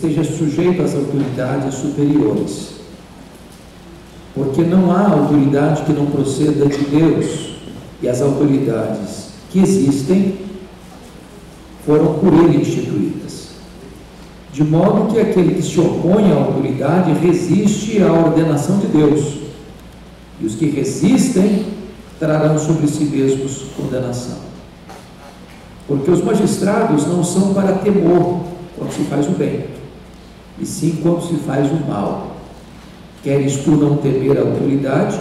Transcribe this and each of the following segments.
esteja sujeito às autoridades superiores. Porque não há autoridade que não proceda de Deus, e as autoridades que existem foram por ele instituídas. De modo que aquele que se opõe à autoridade resiste à ordenação de Deus, e os que resistem trarão sobre si mesmos condenação. Porque os magistrados não são para temor quando se faz o bem, e sim quando se faz o mal. Queres tu não temer a autoridade,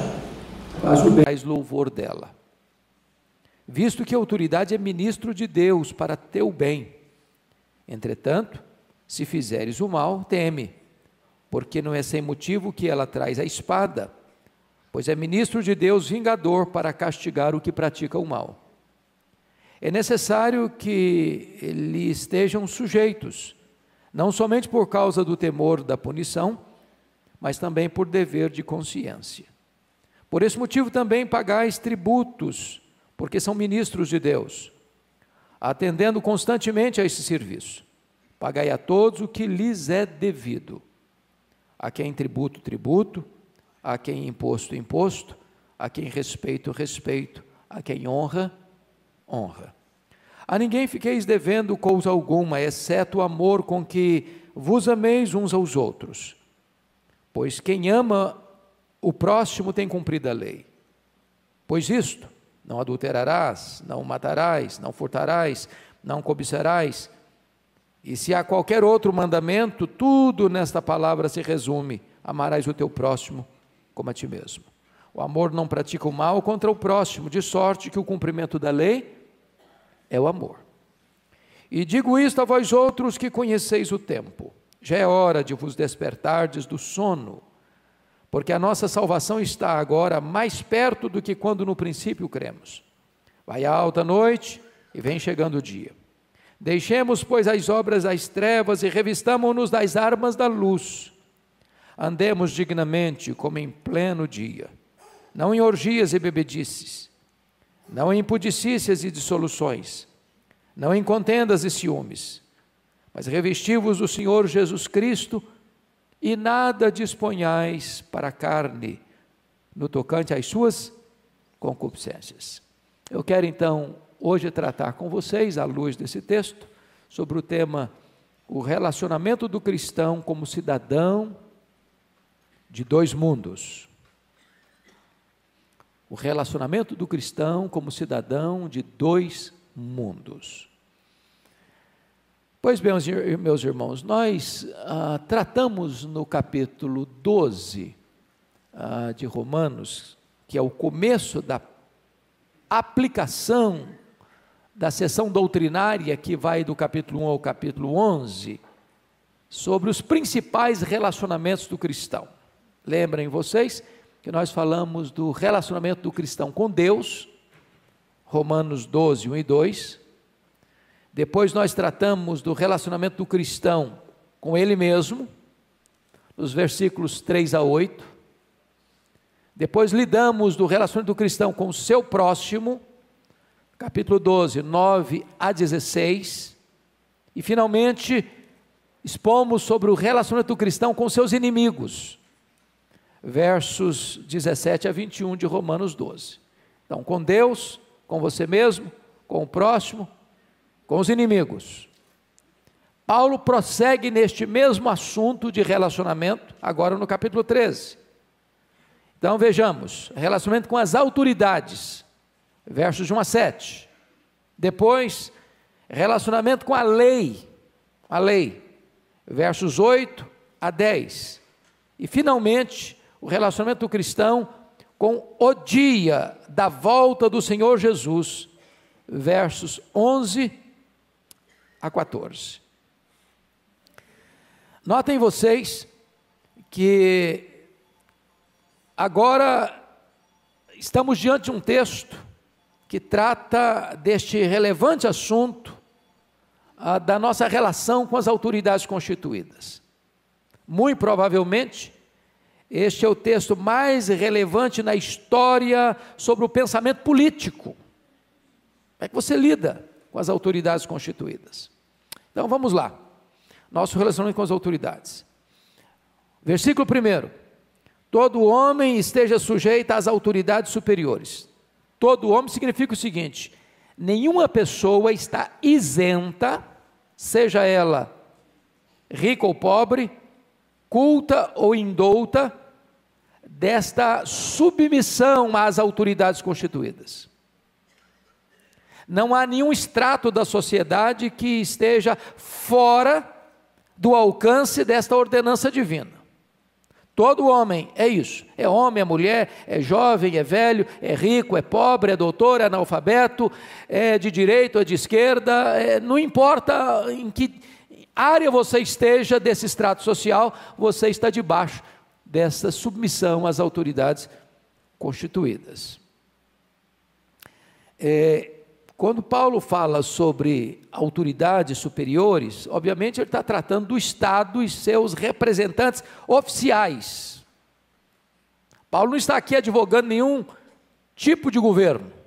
faz o bem. Faz louvor dela. Visto que a autoridade é ministro de Deus para teu bem. Entretanto, se fizeres o mal, teme, porque não é sem motivo que ela traz a espada, pois é ministro de Deus vingador para castigar o que pratica o mal. É necessário que lhe estejam sujeitos, não somente por causa do temor da punição, mas também por dever de consciência. Por esse motivo também pagais tributos, porque são ministros de Deus, atendendo constantemente a esse serviço. Pagai a todos o que lhes é devido. A quem tributo, tributo, a quem imposto, imposto, a quem respeito, respeito, a quem honra, honra. A ninguém fiqueis devendo coisa alguma, exceto o amor com que vos ameis uns aos outros. Pois quem ama o próximo tem cumprido a lei. Pois isto, não adulterarás, não matarás, não furtarás, não cobiçarás. E se há qualquer outro mandamento, tudo nesta palavra se resume: amarás o teu próximo como a ti mesmo. O amor não pratica o mal contra o próximo, de sorte que o cumprimento da lei é o amor. E digo isto a vós outros que conheceis o tempo. Já é hora de vos despertardes do sono, porque a nossa salvação está agora mais perto do que quando no princípio cremos. Vai a alta noite e vem chegando o dia. Deixemos, pois, as obras às trevas e revistamo-nos das armas da luz. Andemos dignamente, como em pleno dia, não em orgias e bebedices, não em impudicícias e dissoluções, não em contendas e ciúmes, mas revesti-vos do Senhor Jesus Cristo e nada disponhais para a carne no tocante às suas concupiscências. Eu quero então hoje tratar com vocês, à luz desse texto, sobre o tema o relacionamento do cristão como cidadão de dois mundos o relacionamento do cristão como cidadão de dois mundos. Pois bem, meus irmãos, nós ah, tratamos no capítulo 12 ah, de Romanos, que é o começo da aplicação da sessão doutrinária que vai do capítulo 1 ao capítulo 11, sobre os principais relacionamentos do cristão. Lembrem vocês que nós falamos do relacionamento do cristão com Deus, Romanos 12, 1 e 2. Depois nós tratamos do relacionamento do cristão com ele mesmo, nos versículos 3 a 8. Depois lidamos do relacionamento do cristão com o seu próximo, capítulo 12, 9 a 16. E finalmente expomos sobre o relacionamento do cristão com seus inimigos, versos 17 a 21 de Romanos 12. Então, com Deus, com você mesmo, com o próximo, com os inimigos. Paulo prossegue neste mesmo assunto de relacionamento, agora no capítulo 13. Então vejamos, relacionamento com as autoridades, versos de 1 a 7. Depois, relacionamento com a lei, a lei, versos 8 a 10. E finalmente, o relacionamento do cristão com o dia da volta do Senhor Jesus, versos 11 a 14. Notem vocês que agora estamos diante de um texto que trata deste relevante assunto ah, da nossa relação com as autoridades constituídas. Muito provavelmente, este é o texto mais relevante na história sobre o pensamento político. Como é que você lida com as autoridades constituídas? Então vamos lá. Nosso relacionamento com as autoridades. Versículo 1. Todo homem esteja sujeito às autoridades superiores. Todo homem significa o seguinte: nenhuma pessoa está isenta, seja ela rica ou pobre, culta ou indouta, desta submissão às autoridades constituídas. Não há nenhum extrato da sociedade que esteja fora do alcance desta ordenança divina. Todo homem é isso. É homem, é mulher, é jovem, é velho, é rico, é pobre, é doutor, é analfabeto, é de direita é de esquerda, é, não importa em que área você esteja desse extrato social, você está debaixo dessa submissão às autoridades constituídas. É, quando Paulo fala sobre autoridades superiores, obviamente ele está tratando do Estado e seus representantes oficiais. Paulo não está aqui advogando nenhum tipo de governo.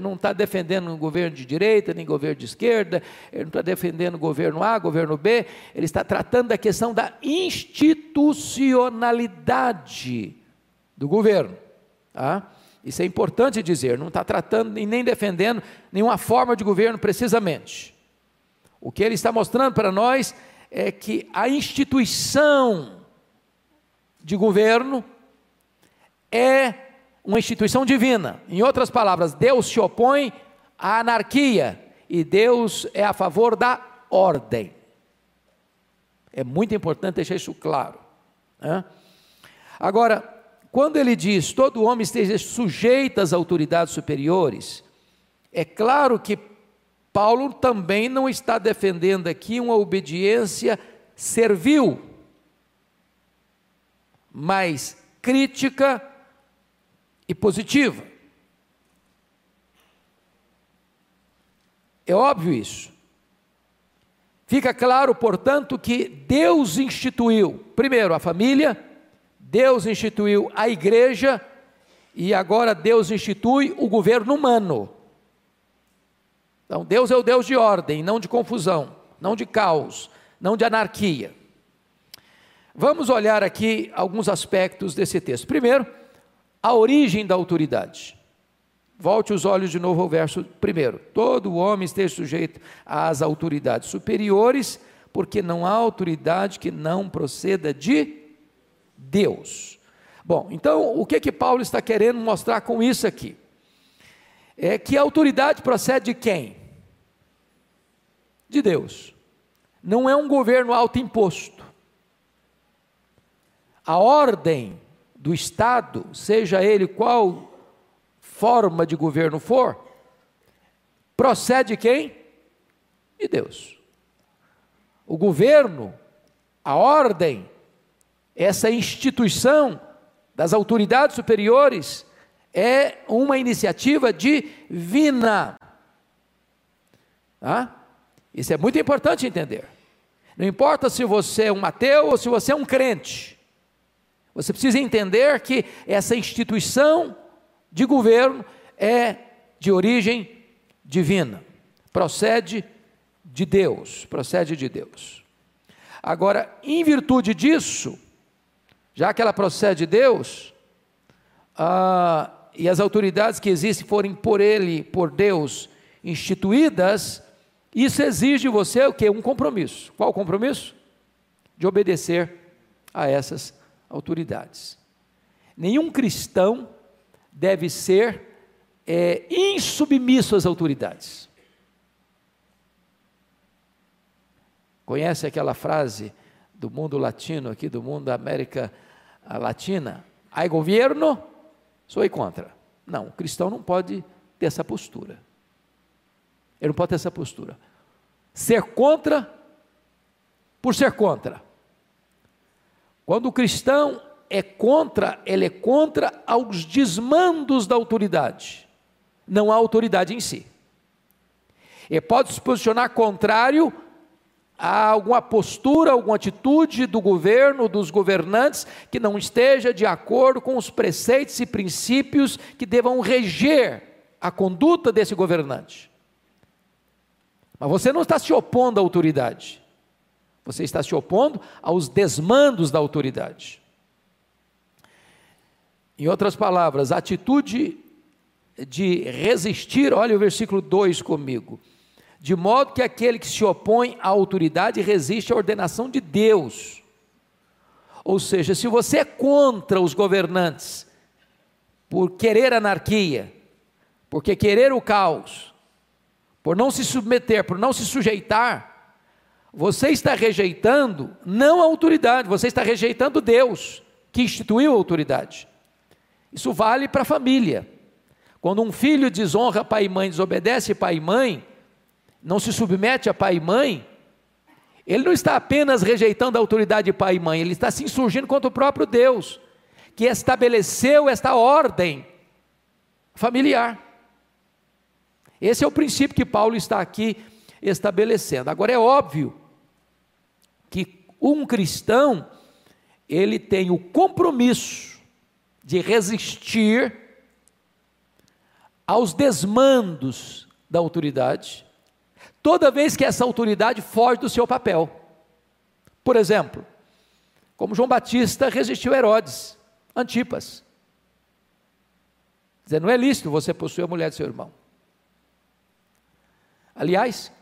Não está defendendo um governo de direita, nem governo de esquerda, ele não está defendendo governo A, governo B, ele está tratando da questão da institucionalidade do governo. Tá? Isso é importante dizer, não está tratando e nem defendendo nenhuma forma de governo precisamente. O que ele está mostrando para nós é que a instituição de governo é uma instituição divina. Em outras palavras, Deus se opõe à anarquia e Deus é a favor da ordem. É muito importante deixar isso claro. Né? Agora, quando ele diz todo homem esteja sujeito às autoridades superiores, é claro que Paulo também não está defendendo aqui uma obediência servil, mas crítica e positiva. É óbvio isso. Fica claro, portanto, que Deus instituiu, primeiro, a família, Deus instituiu a igreja e agora Deus institui o governo humano. Então, Deus é o Deus de ordem, não de confusão, não de caos, não de anarquia. Vamos olhar aqui alguns aspectos desse texto. Primeiro, a origem da autoridade. Volte os olhos de novo ao verso primeiro. Todo homem esteja sujeito às autoridades superiores, porque não há autoridade que não proceda de Deus. Bom, então o que que Paulo está querendo mostrar com isso aqui? É que a autoridade procede de quem? De Deus. Não é um governo autoimposto. A ordem do Estado, seja ele qual forma de governo for, procede de quem? De Deus. O governo, a ordem, essa instituição das autoridades superiores é uma iniciativa divina. Tá? Isso é muito importante entender. Não importa se você é um ateu ou se você é um crente, você precisa entender que essa instituição de governo é de origem divina, procede de Deus, procede de Deus. Agora, em virtude disso, já que ela procede de Deus, ah, e as autoridades que existem forem por Ele, por Deus, instituídas, isso exige de você o que? Um compromisso. Qual o compromisso? De obedecer a essas autoridades. Nenhum cristão deve ser é, insubmisso às autoridades. Conhece aquela frase do mundo latino, aqui do mundo da América Latina? Ai governo, sou contra. Não, o cristão não pode ter essa postura. Ele não pode ter essa postura. Ser contra por ser contra. Quando o cristão é contra, ele é contra aos desmandos da autoridade, não a autoridade em si. Ele pode se posicionar contrário a alguma postura, alguma atitude do governo, dos governantes, que não esteja de acordo com os preceitos e princípios que devam reger a conduta desse governante. Mas você não está se opondo à autoridade. Você está se opondo aos desmandos da autoridade. Em outras palavras, a atitude de resistir, olha o versículo 2 comigo. De modo que aquele que se opõe à autoridade resiste à ordenação de Deus. Ou seja, se você é contra os governantes por querer anarquia, porque querer o caos, por não se submeter, por não se sujeitar, você está rejeitando não a autoridade, você está rejeitando Deus, que instituiu a autoridade. Isso vale para a família. Quando um filho desonra pai e mãe, desobedece pai e mãe, não se submete a pai e mãe, ele não está apenas rejeitando a autoridade de pai e mãe, ele está se insurgindo contra o próprio Deus, que estabeleceu esta ordem familiar. Esse é o princípio que Paulo está aqui estabelecendo. Agora é óbvio que um cristão ele tem o compromisso de resistir aos desmandos da autoridade, toda vez que essa autoridade foge do seu papel. Por exemplo, como João Batista resistiu a Herodes, Antipas. Dizer, não é lícito você possuir a mulher de seu irmão. Aliás,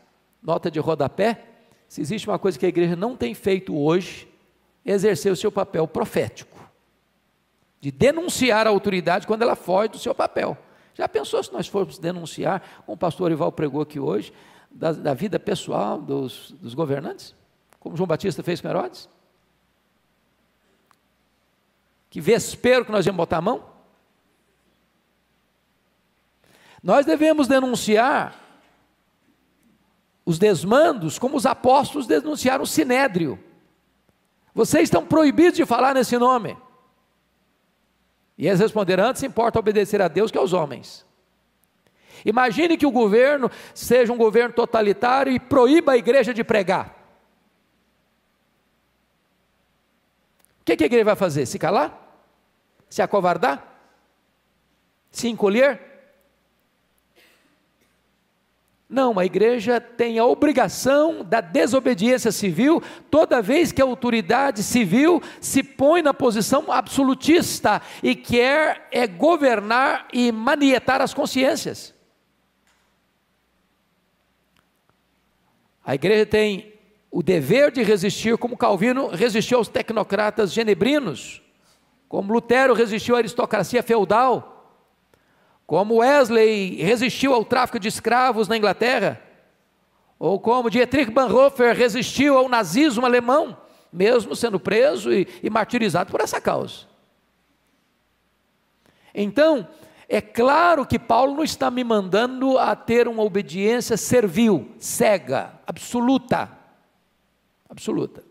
nota de rodapé, se existe uma coisa que a igreja não tem feito hoje, é exercer o seu papel profético de denunciar a autoridade quando ela foge do seu papel. Já pensou se nós formos denunciar, como o pastor Ival pregou aqui hoje, da, da vida pessoal dos, dos governantes? Como João Batista fez com Herodes? Que vespero que nós íamos botar a mão? Nós devemos denunciar os desmandos como os apóstolos denunciaram o sinédrio. Vocês estão proibidos de falar nesse nome. E eles responderam: antes importa obedecer a Deus que aos homens. Imagine que o governo seja um governo totalitário e proíba a igreja de pregar. O que, a igreja vai fazer? Se calar? Se acovardar? Se encolher? Não, a igreja tem a obrigação da desobediência civil toda vez que a autoridade civil se põe na posição absolutista e quer é governar e manietar as consciências. A igreja tem o dever de resistir, como Calvino resistiu aos tecnocratas genebrinos, como Lutero resistiu à aristocracia feudal como Wesley resistiu ao tráfico de escravos na Inglaterra, ou como Dietrich Bonhoeffer resistiu ao nazismo alemão, mesmo sendo preso e, e martirizado por essa causa. Então, é claro que Paulo não está me mandando a ter uma obediência servil, cega, absoluta. Absoluta.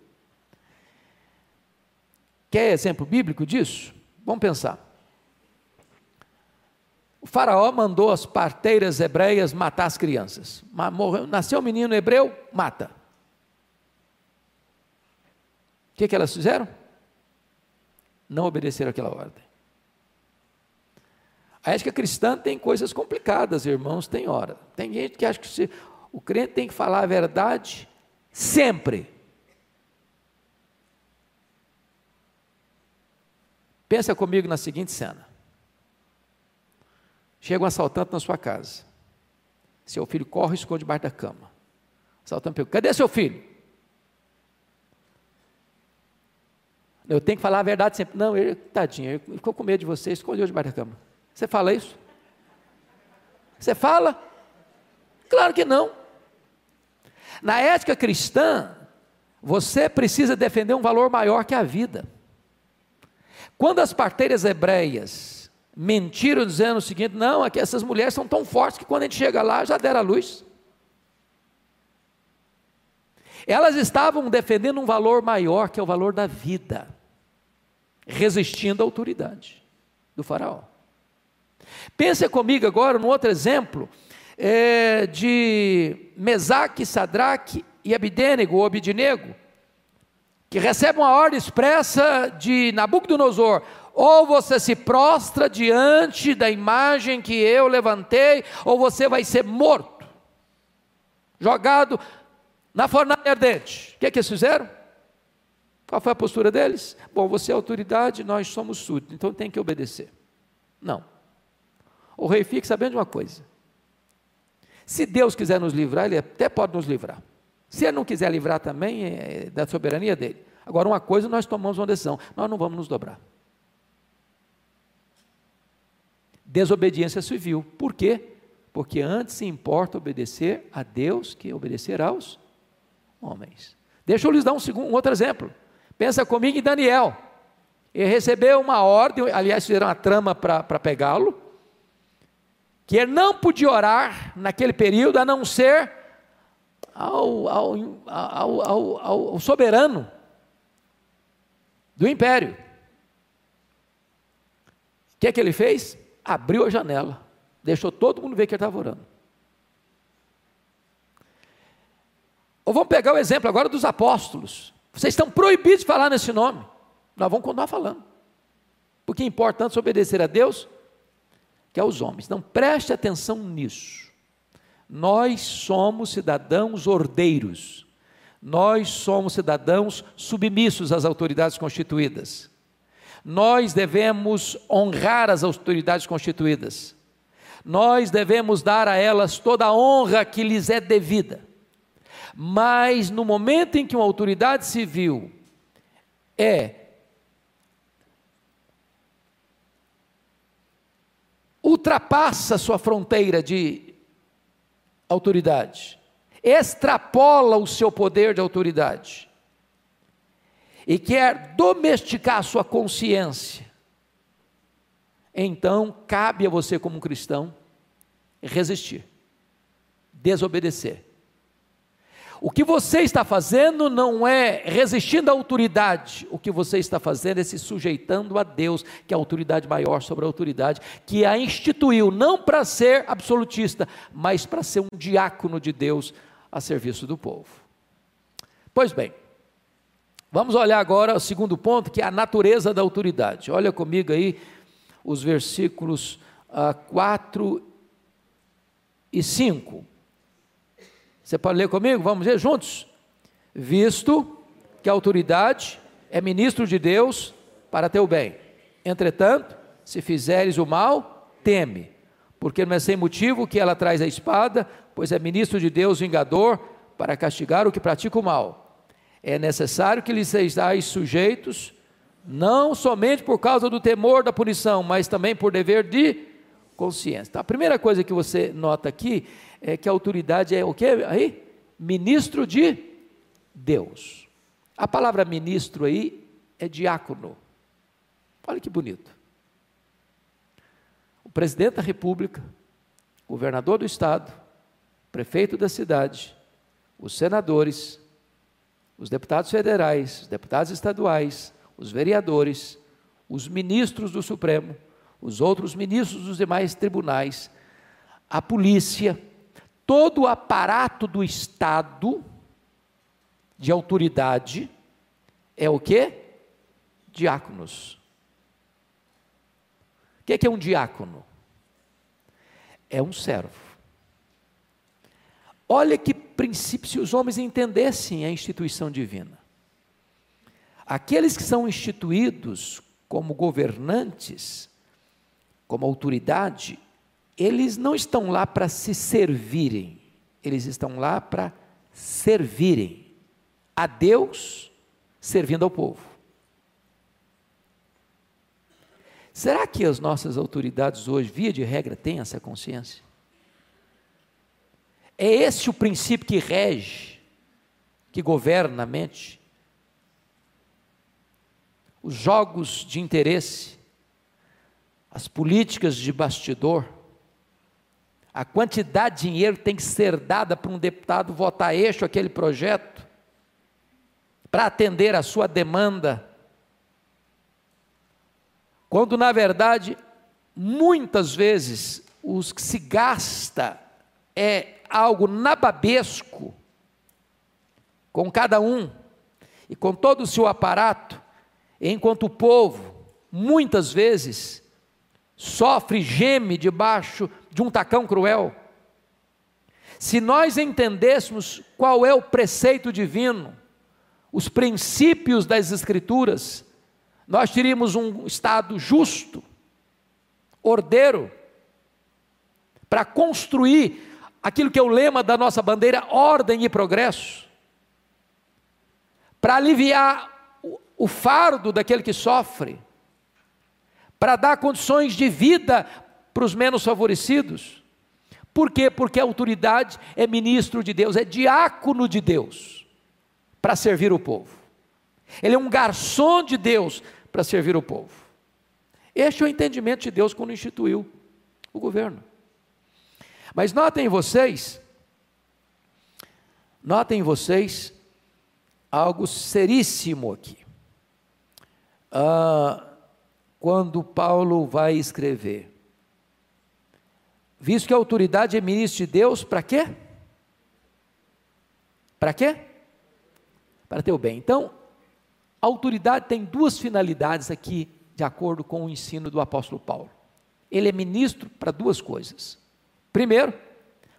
Quer exemplo bíblico disso? Vamos pensar. O faraó mandou as parteiras hebreias matar as crianças. Nasceu um menino hebreu, mata. O que, que elas fizeram? Não obedeceram aquela ordem. A ética cristã tem coisas complicadas, irmãos, tem hora. Tem gente que acha que se, o crente tem que falar a verdade sempre. Pensa comigo na seguinte cena. Chega um assaltante na sua casa. Seu filho corre e esconde debaixo da cama. O assaltante pergunta: cadê seu filho? Eu tenho que falar a verdade sempre. Não, ele, tadinho, ele ficou com medo de você, escondeu debaixo da cama. Você fala isso? Você fala? Claro que não. Na ética cristã, você precisa defender um valor maior que a vida. Quando as parteiras hebreias mentiram dizendo o seguinte: não, é que essas mulheres são tão fortes que quando a gente chega lá já deram a luz. Elas estavam defendendo um valor maior, que é o valor da vida, resistindo à autoridade do faraó. Pensa comigo agora num outro exemplo é, de Mesaque, Sadraque e Abidênego, ou Abidinego, que recebem uma ordem expressa de Nabucodonosor: ou você se prostra diante da imagem que eu levantei, ou você vai ser morto. jogado na fornalha ardente. O que, é que eles fizeram? Qual foi a postura deles? Bom, você é autoridade, nós somos súditos, então tem que obedecer. Não. O rei fique sabendo de uma coisa: se Deus quiser nos livrar, Ele até pode nos livrar. Se Ele não quiser livrar também, é da soberania dele. Agora, uma coisa nós tomamos uma decisão: nós não vamos nos dobrar. Desobediência civil. Por quê? Porque antes se importa obedecer a Deus que obedecer aos homens. Deixa eu lhes dar um, segundo, um outro exemplo. Pensa comigo em Daniel. Ele recebeu uma ordem, aliás, fizeram uma trama para pegá-lo que ele não podia orar naquele período a não ser ao, ao, ao, ao soberano do império. O que é que ele fez? Abriu a janela, deixou todo mundo ver que ele estava orando. Ou vamos pegar o exemplo agora dos apóstolos. Vocês estão proibidos de falar nesse nome. Nós vamos continuar falando. Porque é importante obedecer a Deus que aos homens. Não preste atenção nisso. Nós somos cidadãos ordeiros. Nós somos cidadãos submissos às autoridades constituídas. Nós devemos honrar as autoridades constituídas. Nós devemos dar a elas toda a honra que lhes é devida. Mas no momento em que uma autoridade civil é ultrapassa sua fronteira de autoridade, extrapola o seu poder de autoridade e quer domesticar a sua consciência, então cabe a você, como cristão, resistir, desobedecer. O que você está fazendo não é resistindo à autoridade, o que você está fazendo é se sujeitando a Deus, que é a autoridade maior sobre a autoridade, que a instituiu não para ser absolutista, mas para ser um diácono de Deus a serviço do povo. Pois bem, vamos olhar agora o segundo ponto, que é a natureza da autoridade. Olha comigo aí os versículos ah, 4 e 5. Você pode ler comigo? Vamos ler juntos? Visto que a autoridade é ministro de Deus para teu bem. Entretanto, se fizeres o mal, teme, porque não é sem motivo que ela traz a espada, pois é ministro de Deus vingador para castigar o que pratica o mal. É necessário que lhes sejais sujeitos, não somente por causa do temor da punição, mas também por dever de consciência. Então, a primeira coisa que você nota aqui é que a autoridade é o que aí? Ministro de Deus. A palavra ministro aí é diácono. Olha que bonito. O presidente da República, governador do estado, prefeito da cidade, os senadores, os deputados federais, os deputados estaduais, os vereadores, os ministros do Supremo, os outros ministros dos demais tribunais, a polícia, todo o aparato do Estado de autoridade é o que? Diáconos. O que é, um diácono? É um servo. Olha que princípio, se os homens entendessem a instituição divina. Aqueles que são instituídos como governantes, como autoridade, eles não estão lá para se servirem, eles estão lá para servirem a Deus, servindo ao povo. Será que as nossas autoridades hoje, via de regra, têm essa consciência? É esse o princípio que rege, que governa a mente? Os jogos de interesse, as políticas de bastidor, a quantidade de dinheiro tem que ser dada para um deputado votar eixo aquele projeto, para atender a sua demanda, quando na verdade, muitas vezes, os que se gasta é algo nababesco com cada um e com todo o seu aparato, enquanto o povo, muitas vezes, sofre, geme debaixo de um tacão cruel. Se nós entendêssemos qual é o preceito divino, os princípios das Escrituras, nós teríamos um Estado justo, ordeiro, para construir aquilo que é o lema da nossa bandeira, ordem e progresso, para aliviar o fardo daquele que sofre, para dar condições de vida para os menos favorecidos. Por quê? Porque a autoridade é ministro de Deus, é diácono de Deus, para servir o povo. Ele é um garçom de Deus para servir o povo. Este é o entendimento de Deus quando instituiu o governo. Mas notem vocês, notem vocês algo seríssimo aqui. Ah, quando Paulo vai escrever, visto que a autoridade é ministro de Deus, para quê? Para quê? Para ter o bem. Então, a autoridade tem duas finalidades aqui, de acordo com o ensino do apóstolo Paulo. Ele é ministro para duas coisas. Primeiro,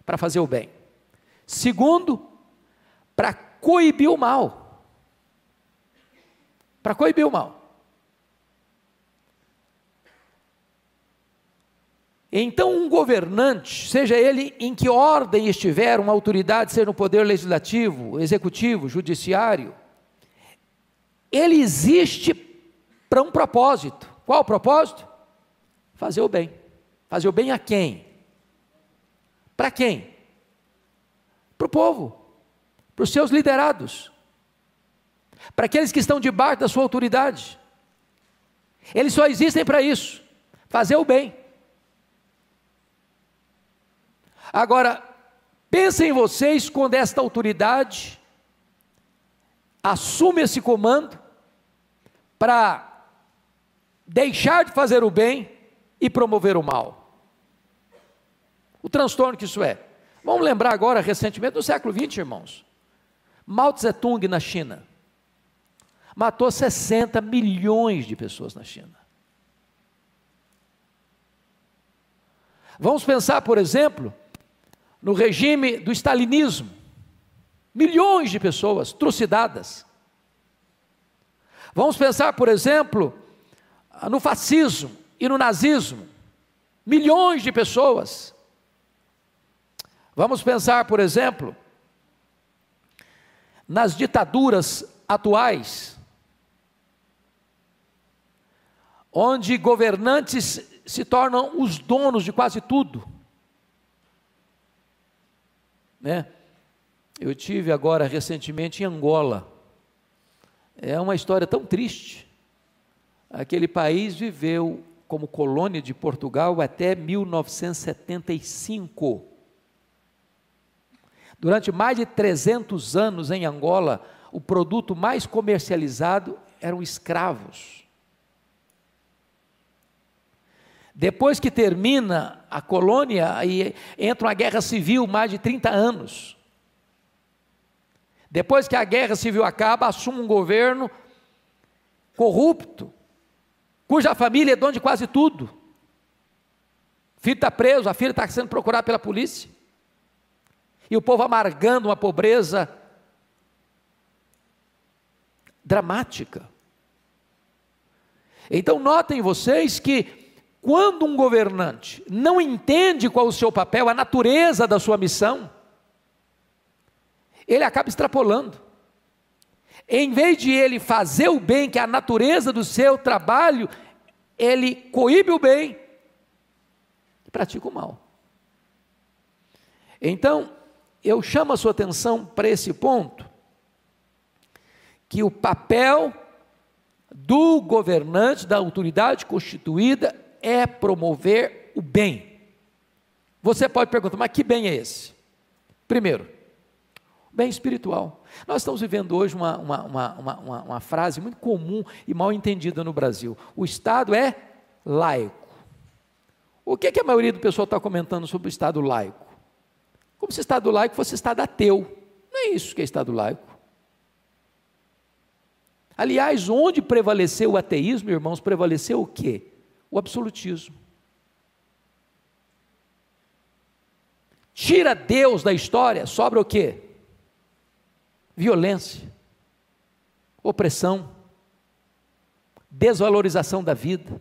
para fazer o bem. Segundo, para coibir o mal. Para coibir o mal. Então, um governante, seja ele em que ordem estiver, uma autoridade, seja no poder legislativo, executivo, judiciário, ele existe para um propósito. Qual o propósito? Fazer o bem. Fazer o bem a quem? Para quem? Para o povo, para os seus liderados, para aqueles que estão debaixo da sua autoridade. Eles só existem para isso fazer o bem. Agora, pensem vocês quando esta autoridade assume esse comando para deixar de fazer o bem e promover o mal. O transtorno que isso é. Vamos lembrar agora, recentemente, no século XX, irmãos. Mao Tse Tung na China. Matou 60 milhões de pessoas na China. Vamos pensar, por exemplo, no regime do stalinismo. Milhões de pessoas trucidadas. Vamos pensar, por exemplo, no fascismo e no nazismo. Milhões de pessoas Vamos pensar, por exemplo, nas ditaduras atuais, onde governantes se tornam os donos de quase tudo. Né? Eu tive agora recentemente em Angola. É uma história tão triste. Aquele país viveu como colônia de Portugal até 1975. Durante mais de 300 anos em Angola, o produto mais comercializado eram escravos. Depois que termina a colônia, aí entra uma guerra civil, mais de 30 anos. Depois que a guerra civil acaba, assume um governo corrupto, cuja família é dona de quase tudo. O filho está preso, a filha está sendo procurada pela polícia e o povo amargando uma pobreza dramática. Então, notem vocês que, quando um governante não entende qual o seu papel, a natureza da sua missão, ele acaba extrapolando. Em vez de ele fazer o bem, que é a natureza do seu trabalho, ele coíbe o bem e pratica o mal. Então, eu chamo a sua atenção para esse ponto, que o papel do governante, da autoridade constituída, é promover o bem. Você pode perguntar, mas que bem é esse? Primeiro, bem espiritual. Nós estamos vivendo hoje uma, uma, uma, uma, uma frase muito comum e mal entendida no Brasil: o Estado é laico. O que, que a maioria do pessoal está comentando sobre o Estado laico? Como se Estado laico fosse Estado ateu. Não é isso que é Estado laico. Aliás, onde prevaleceu o ateísmo, irmãos, prevaleceu o quê? O absolutismo. tira Deus da história, sobra o quê? Violência, opressão, desvalorização da vida.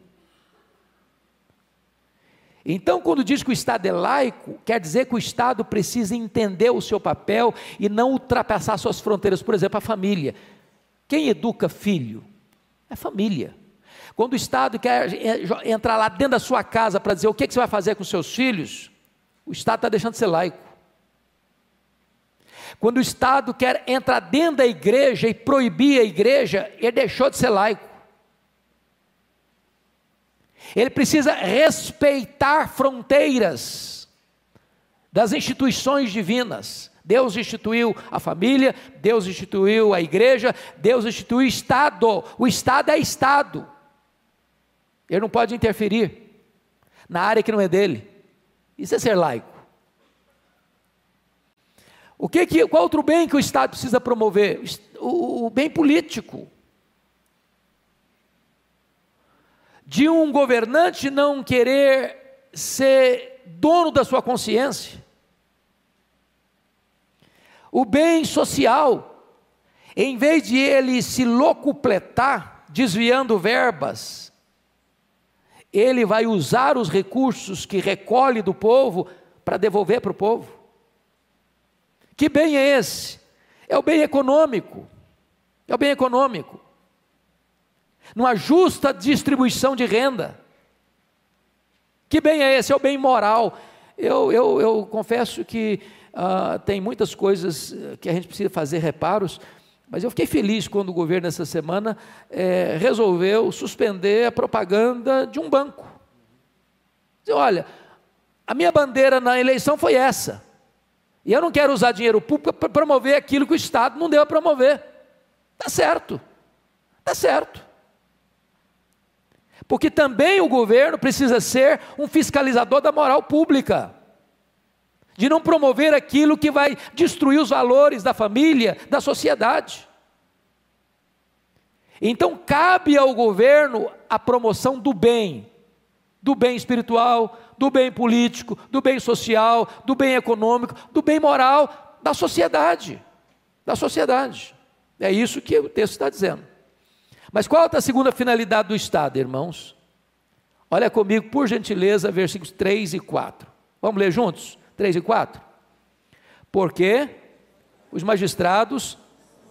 Então, quando diz que o Estado é laico, quer dizer que o Estado precisa entender o seu papel e não ultrapassar suas fronteiras. Por exemplo, a família. Quem educa filho? É a família. Quando o Estado quer entrar lá dentro da sua casa para dizer o que, você vai fazer com seus filhos, o Estado está deixando de ser laico. Quando o Estado quer entrar dentro da igreja e proibir a igreja, ele deixou de ser laico. Ele precisa respeitar fronteiras das instituições divinas. Deus instituiu a família, Deus instituiu a igreja, Deus instituiu o Estado. O Estado é Estado. Ele não pode interferir na área que não é dele. Isso é ser laico. O que, que qual outro bem que o Estado precisa promover? O, o bem político. De um governante não querer ser dono da sua consciência. O bem social, em vez de ele se locupletar, desviando verbas, ele vai usar os recursos que recolhe do povo para devolver para o povo. Que bem é esse? É o bem econômico. É o bem econômico. Numa justa distribuição de renda. Que bem é esse? É o bem moral. Eu, eu, eu confesso que uh, tem muitas coisas que a gente precisa fazer reparos, mas eu fiquei feliz quando o governo, essa semana, é, resolveu suspender a propaganda de um banco. Dizer, olha, a minha bandeira na eleição foi essa. E eu não quero usar dinheiro público para promover aquilo que o Estado não deu a promover. Está certo. Está certo. Porque também o governo precisa ser um fiscalizador da moral pública de não promover aquilo que vai destruir os valores da família, da sociedade. Então, cabe ao governo a promoção do bem, do bem espiritual, do bem político, do bem social, do bem econômico, do bem moral da sociedade. Da sociedade. É isso que o texto está dizendo. Mas qual é a segunda finalidade do Estado, irmãos? Olha comigo, por gentileza, versículos 3 e 4. Vamos ler juntos? 3 e 4. Porque os magistrados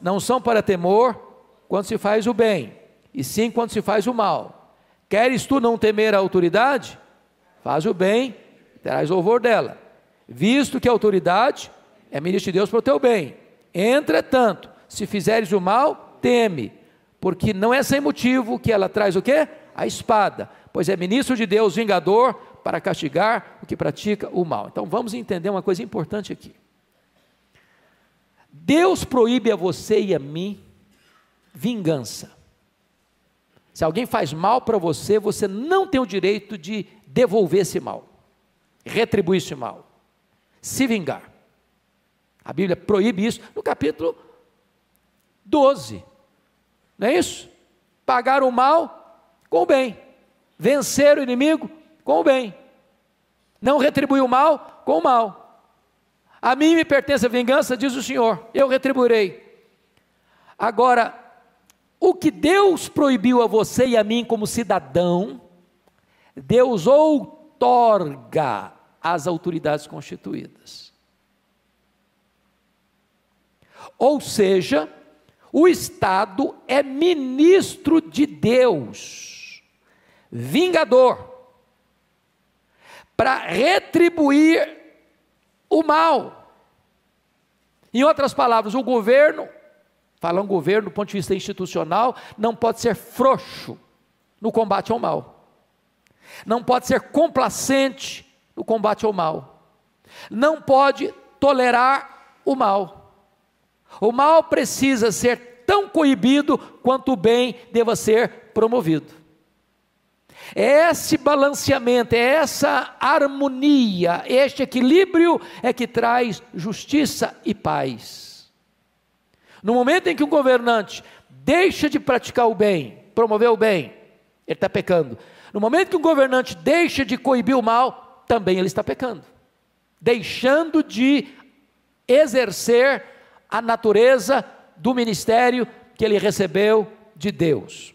não são para temor quando se faz o bem, e sim quando se faz o mal. Queres tu não temer a autoridade? Faz o bem, terás louvor dela. Visto que a autoridade é ministro de Deus para o teu bem. Entretanto, se fizeres o mal, teme, porque não é sem motivo que ela traz o quê? A espada, pois é ministro de Deus vingador para castigar o que pratica o mal. Então vamos entender uma coisa importante aqui. Deus proíbe a você e a mim vingança. Se alguém faz mal para você, você não tem o direito de devolver esse mal, retribuir esse mal, se vingar. A Bíblia proíbe isso no capítulo 12. Não é isso? Pagar o mal com o bem, vencer o inimigo com o bem. Não retribui o mal com o mal. A mim me pertence a vingança, diz o Senhor, eu retribuirei. Agora, o que Deus proibiu a você e a mim como cidadão, Deus outorga às autoridades constituídas. Ou seja, o Estado é ministro de Deus, vingador para retribuir o mal. Em outras palavras, o governo, falando governo do ponto de vista institucional, não pode ser frouxo no combate ao mal. Não pode ser complacente no combate ao mal. Não pode tolerar o mal. O mal precisa ser tão coibido quanto o bem deva ser promovido. É esse balanceamento, é essa harmonia, este equilíbrio é que traz justiça e paz. No momento em que um governante deixa de praticar o bem, promover o bem, ele está pecando. No momento que um governante deixa de coibir o mal, também ele está pecando. deixando de exercer a natureza do ministério que ele recebeu de Deus.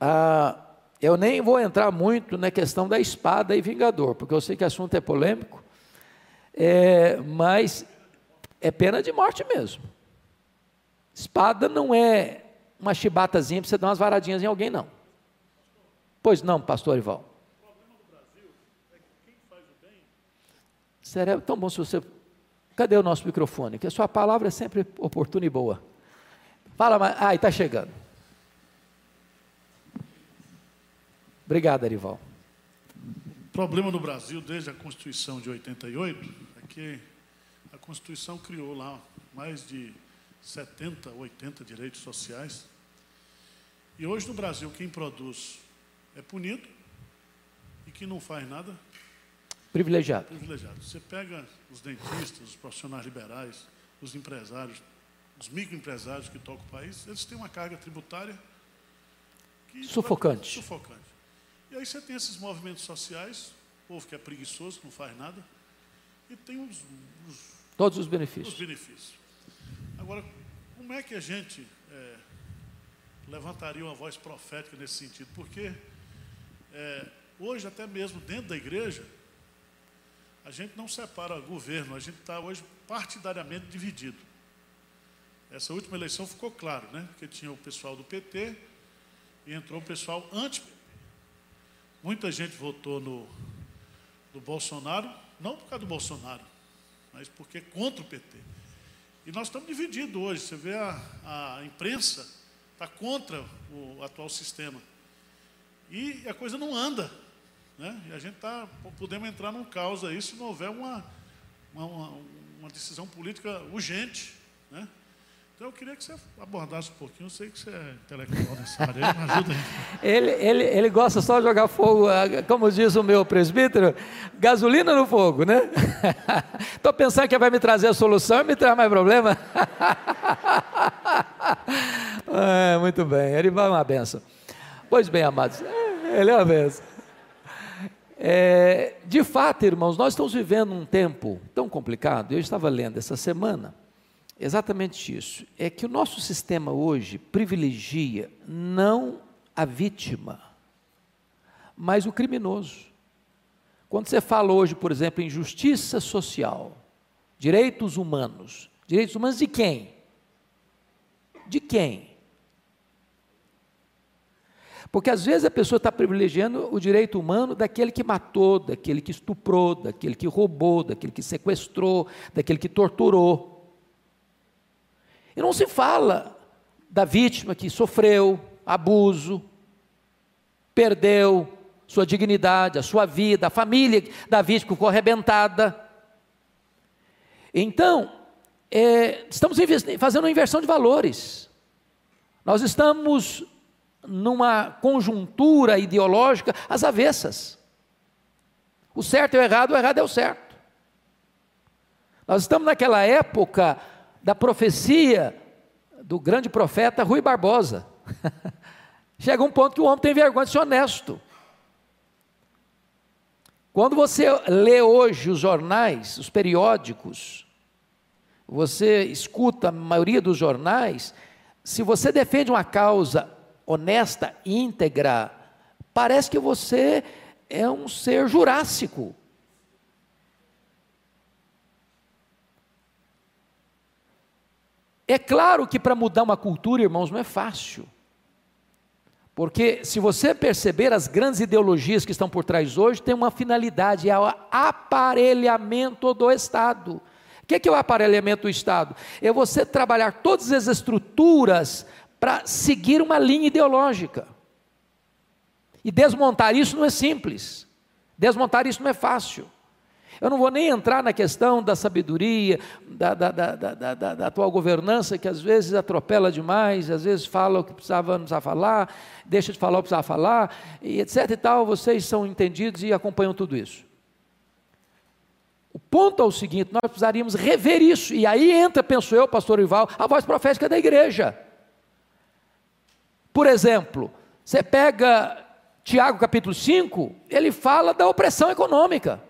Ah, eu nem vou entrar muito na questão da espada e vingador, porque eu sei que o assunto é polêmico, é, mas é pena de morte mesmo. Espada não é uma chibatazinha para você dar umas varadinhas em alguém, não. Pois não, pastor Ival. Seria tão bom se você. Cadê o nosso microfone? Que a sua palavra é sempre oportuna e boa. Fala mais. Ah, está chegando. Obrigado, Arival. O problema no Brasil, desde a Constituição de 88, é que a Constituição criou lá mais de 70, 80 direitos sociais. E hoje no Brasil, quem produz é punido e quem não faz nada. Privilegiado. Privilegiado. Você pega os dentistas, os profissionais liberais, os empresários, os microempresários que tocam o país, eles têm uma carga tributária sufocante. sufocante. E aí você tem esses movimentos sociais, o povo que é preguiçoso, não faz nada, e tem os, os todos os benefícios. Os benefícios. Agora, como é que a gente é, levantaria uma voz profética nesse sentido? Porque é, hoje, até mesmo dentro da igreja, a gente não separa governo, a gente está hoje partidariamente dividido. Essa última eleição ficou claro, né? Porque tinha o pessoal do PT e entrou o pessoal anti-PT. Muita gente votou no, no Bolsonaro, não por causa do Bolsonaro, mas porque é contra o PT. E nós estamos divididos hoje. Você vê a, a imprensa está contra o atual sistema. E a coisa não anda. Né? E a gente está, podemos entrar num caos aí se não houver uma, uma, uma decisão política urgente. Né? Então eu queria que você abordasse um pouquinho. Eu sei que você é intelectual nessa área, me ajuda aí. ele, ele, ele gosta só de jogar fogo, ah, como diz o meu presbítero, gasolina no fogo, né? Estou pensando que vai me trazer a solução e me traz mais problema. é, muito bem, ele vai uma benção. Pois bem, amados, ele é uma benção. É, de fato, irmãos, nós estamos vivendo um tempo tão complicado. Eu estava lendo essa semana exatamente isso. É que o nosso sistema hoje privilegia não a vítima, mas o criminoso. Quando você fala hoje, por exemplo, em justiça social, direitos humanos, direitos humanos de quem? De quem? Porque às vezes a pessoa está privilegiando o direito humano daquele que matou, daquele que estuprou, daquele que roubou, daquele que sequestrou, daquele que torturou. E não se fala da vítima que sofreu abuso, perdeu sua dignidade, a sua vida, a família da vítima ficou arrebentada. Então, é, estamos fazendo uma inversão de valores. Nós estamos numa conjuntura ideológica às avessas. O certo é o errado, o errado é o certo. Nós estamos naquela época da profecia do grande profeta Rui Barbosa. Chega um ponto que o homem tem vergonha de ser honesto. Quando você lê hoje os jornais, os periódicos, você escuta a maioria dos jornais, se você defende uma causa honesta, íntegra, parece que você é um ser jurássico. É claro que para mudar uma cultura, irmãos, não é fácil. Porque se você perceber as grandes ideologias que estão por trás hoje, tem uma finalidade, é o aparelhamento do Estado que, que é o aparelhamento do Estado? É você trabalhar todas as estruturas para seguir uma linha ideológica. E desmontar isso não é simples. Desmontar isso não é fácil. Eu não vou nem entrar na questão da sabedoria, da, da, da, da, atual governança, que às vezes atropela demais, às vezes fala o que precisava, não falar, deixa de falar o que precisava falar, e etc e tal. Vocês são entendidos e acompanham tudo isso. O ponto é o seguinte: nós precisaríamos rever isso, e aí entra, penso eu, pastor Ival, a voz profética da igreja. Por exemplo, você pega Tiago capítulo 5, ele fala da opressão econômica.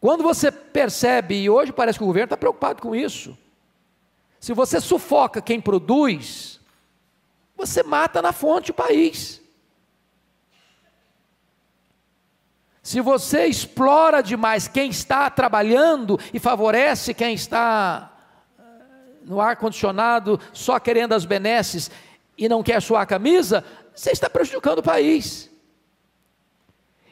Quando você percebe, e hoje parece que o governo está preocupado com isso, se você sufoca quem produz, você mata na fonte o país. Se você explora demais quem está trabalhando e favorece quem está no ar-condicionado só querendo as benesses e não quer suar a camisa, você está prejudicando o país.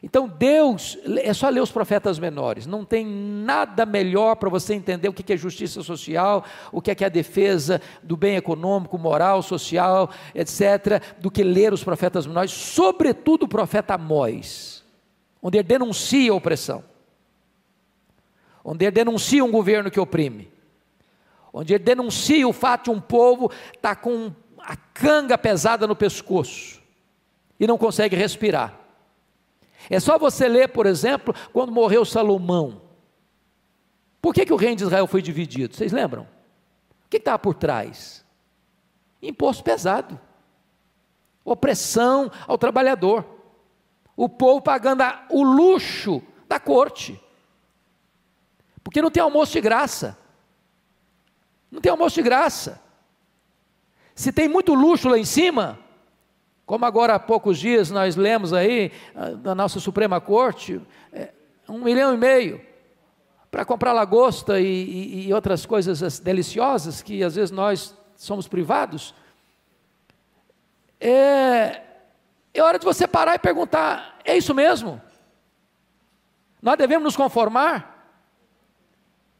Então, Deus, é só ler os profetas menores, não tem nada melhor para você entender o que é justiça social, o que é, a defesa do bem econômico, moral, social, etc., do que ler os profetas menores, sobretudo o profeta Amós, onde ele denuncia a opressão, onde ele denuncia um governo que oprime, onde ele denuncia o fato de um povo estar tá com a canga pesada no pescoço e não consegue respirar. É só você ler, por exemplo, quando morreu Salomão. Por que, que o reino de Israel foi dividido? Vocês lembram? O que estava por trás? Imposto pesado, opressão ao trabalhador, o povo pagando o luxo da corte, porque não tem almoço de graça, não tem almoço de graça. Se tem muito luxo lá em cima, como agora há poucos dias nós lemos aí, da nossa Suprema Corte, é, um milhão e meio para comprar lagosta e, e, e outras coisas deliciosas que às vezes nós somos privados. É, é hora de você parar e perguntar: é isso mesmo? Nós devemos nos conformar?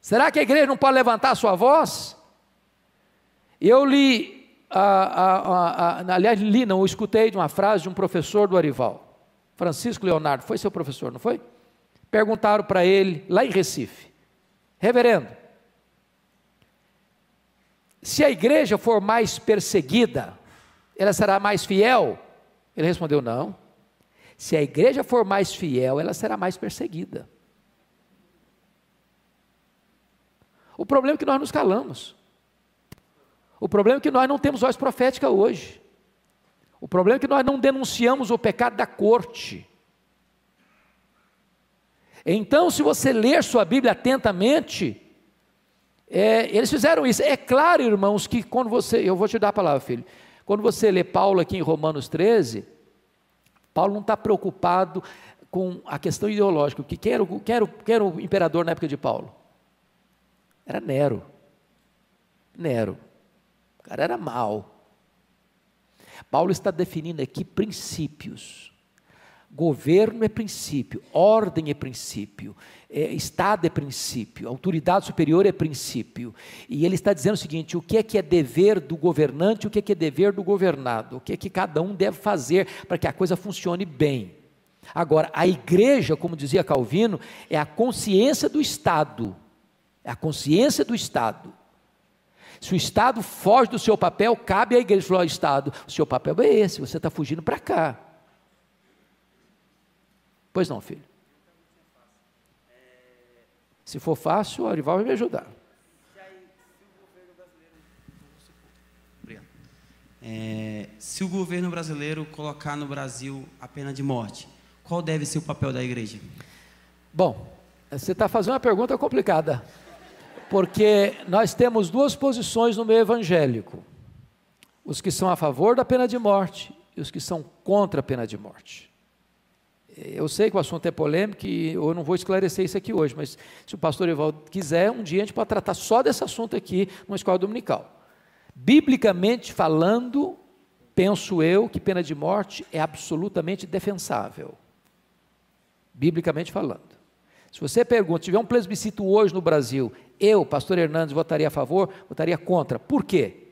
Será que a igreja não pode levantar a sua voz? Eu li a, a, aliás, li, não, escutei de uma frase de um professor do Arival, Francisco Leonardo, foi seu professor, não foi? Perguntaram para ele, lá em Recife, reverendo, se a igreja for mais perseguida, ela será mais fiel? Ele respondeu: não. Se a igreja for mais fiel, ela será mais perseguida. O problema é que nós nos calamos. O problema é que nós não temos voz profética hoje. O problema é que nós não denunciamos o pecado da corte. Então, se você ler sua Bíblia atentamente, é, eles fizeram isso. É claro, irmãos, que quando você. Eu vou te dar a palavra, filho. Quando você lê Paulo aqui em Romanos 13, Paulo não está preocupado com a questão ideológica. Que quem era, era, era o imperador na época de Paulo? Era Nero. Nero. Cara era mau. Paulo está definindo aqui princípios. Governo é princípio, ordem é princípio, é, Estado é princípio, autoridade superior é princípio. E ele está dizendo o seguinte: o que é que é dever do governante, o que é que é dever do governado, o que é que cada um deve fazer para que a coisa funcione bem. Agora, a igreja, como dizia Calvino, é a consciência do Estado, é a consciência do Estado. Se o Estado foge do seu papel, cabe à igreja falar: Estado, o seu papel é esse, você está fugindo para cá. Pois não, filho. Se for fácil, o Arival vai me ajudar. É, se o governo brasileiro colocar no Brasil a pena de morte, qual deve ser o papel da igreja? Bom, você está fazendo uma pergunta complicada porque nós temos duas posições no meio evangélico: os que são a favor da pena de morte e os que são contra a pena de morte. Eu sei que o assunto é polêmico e eu não vou esclarecer isso aqui hoje, mas se o pastor Evaldo quiser, um dia a gente pode tratar só desse assunto aqui numa escola dominical. Biblicamente falando, penso eu que pena de morte é absolutamente defensável. Biblicamente falando. Se você pergunta, tiver um plebiscito hoje no Brasil, eu, pastor Hernandes, votaria a favor, votaria contra. Por quê?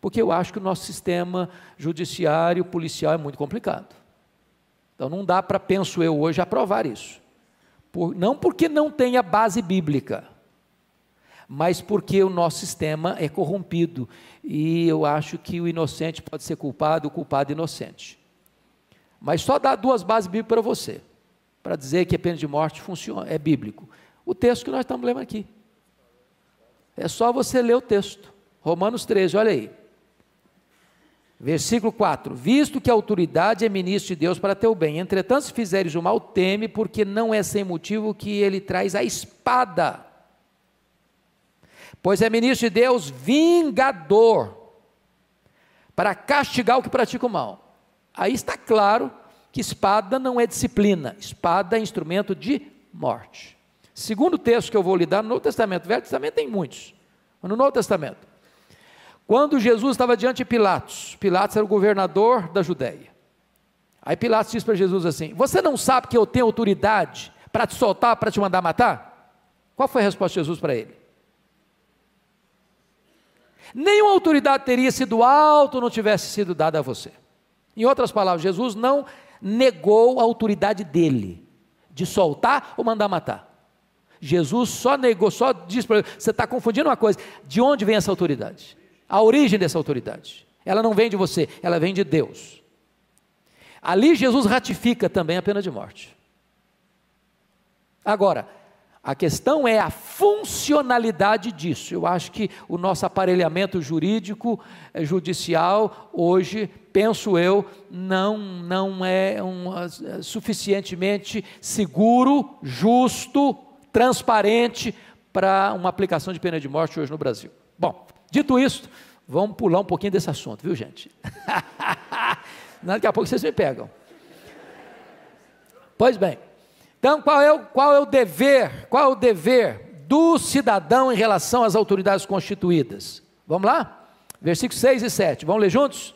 Porque eu acho que o nosso sistema judiciário, policial é muito complicado. Então não dá para, penso eu hoje, aprovar isso. Por, não porque não tenha base bíblica, mas porque o nosso sistema é corrompido. E eu acho que o inocente pode ser culpado, o culpado inocente. Mas só dá duas bases bíblicas para você para dizer que a pena de morte funciona, é bíblico. O texto que nós estamos lendo aqui. É só você ler o texto. Romanos 13, olha aí. Versículo 4: Visto que a autoridade é ministro de Deus para teu bem, entretanto, se fizeres o mal, teme, porque não é sem motivo que ele traz a espada. Pois é ministro de Deus vingador, para castigar o que pratica o mal. Aí está claro que espada não é disciplina, espada é instrumento de morte. Segundo texto que eu vou lhe dar no Novo Testamento, Velho Testamento tem muitos, mas no Novo Testamento. Quando Jesus estava diante de Pilatos, Pilatos era o governador da Judéia. Aí Pilatos disse para Jesus assim: Você não sabe que eu tenho autoridade para te soltar, para te mandar matar? Qual foi a resposta de Jesus para ele? Nenhuma autoridade teria sido alto não tivesse sido dada a você. Em outras palavras, Jesus não negou a autoridade dele de soltar ou mandar matar. Jesus só negou, só disse para ele: você está confundindo uma coisa, de onde vem essa autoridade? A origem dessa autoridade. Ela não vem de você, ela vem de Deus. Ali Jesus ratifica também a pena de morte. Agora, a questão é a funcionalidade disso. Eu acho que o nosso aparelhamento jurídico, eh, judicial, hoje, penso eu, não, não é um, uh, suficientemente seguro, justo, transparente para uma aplicação de pena de morte hoje no Brasil. Bom, dito isso, vamos pular um pouquinho desse assunto, viu, gente? Daqui a pouco vocês me pegam. Pois bem, então qual é, o, qual é o dever, qual é o dever do cidadão em relação às autoridades constituídas? Vamos lá? Versículos 6 e 7, vamos ler juntos?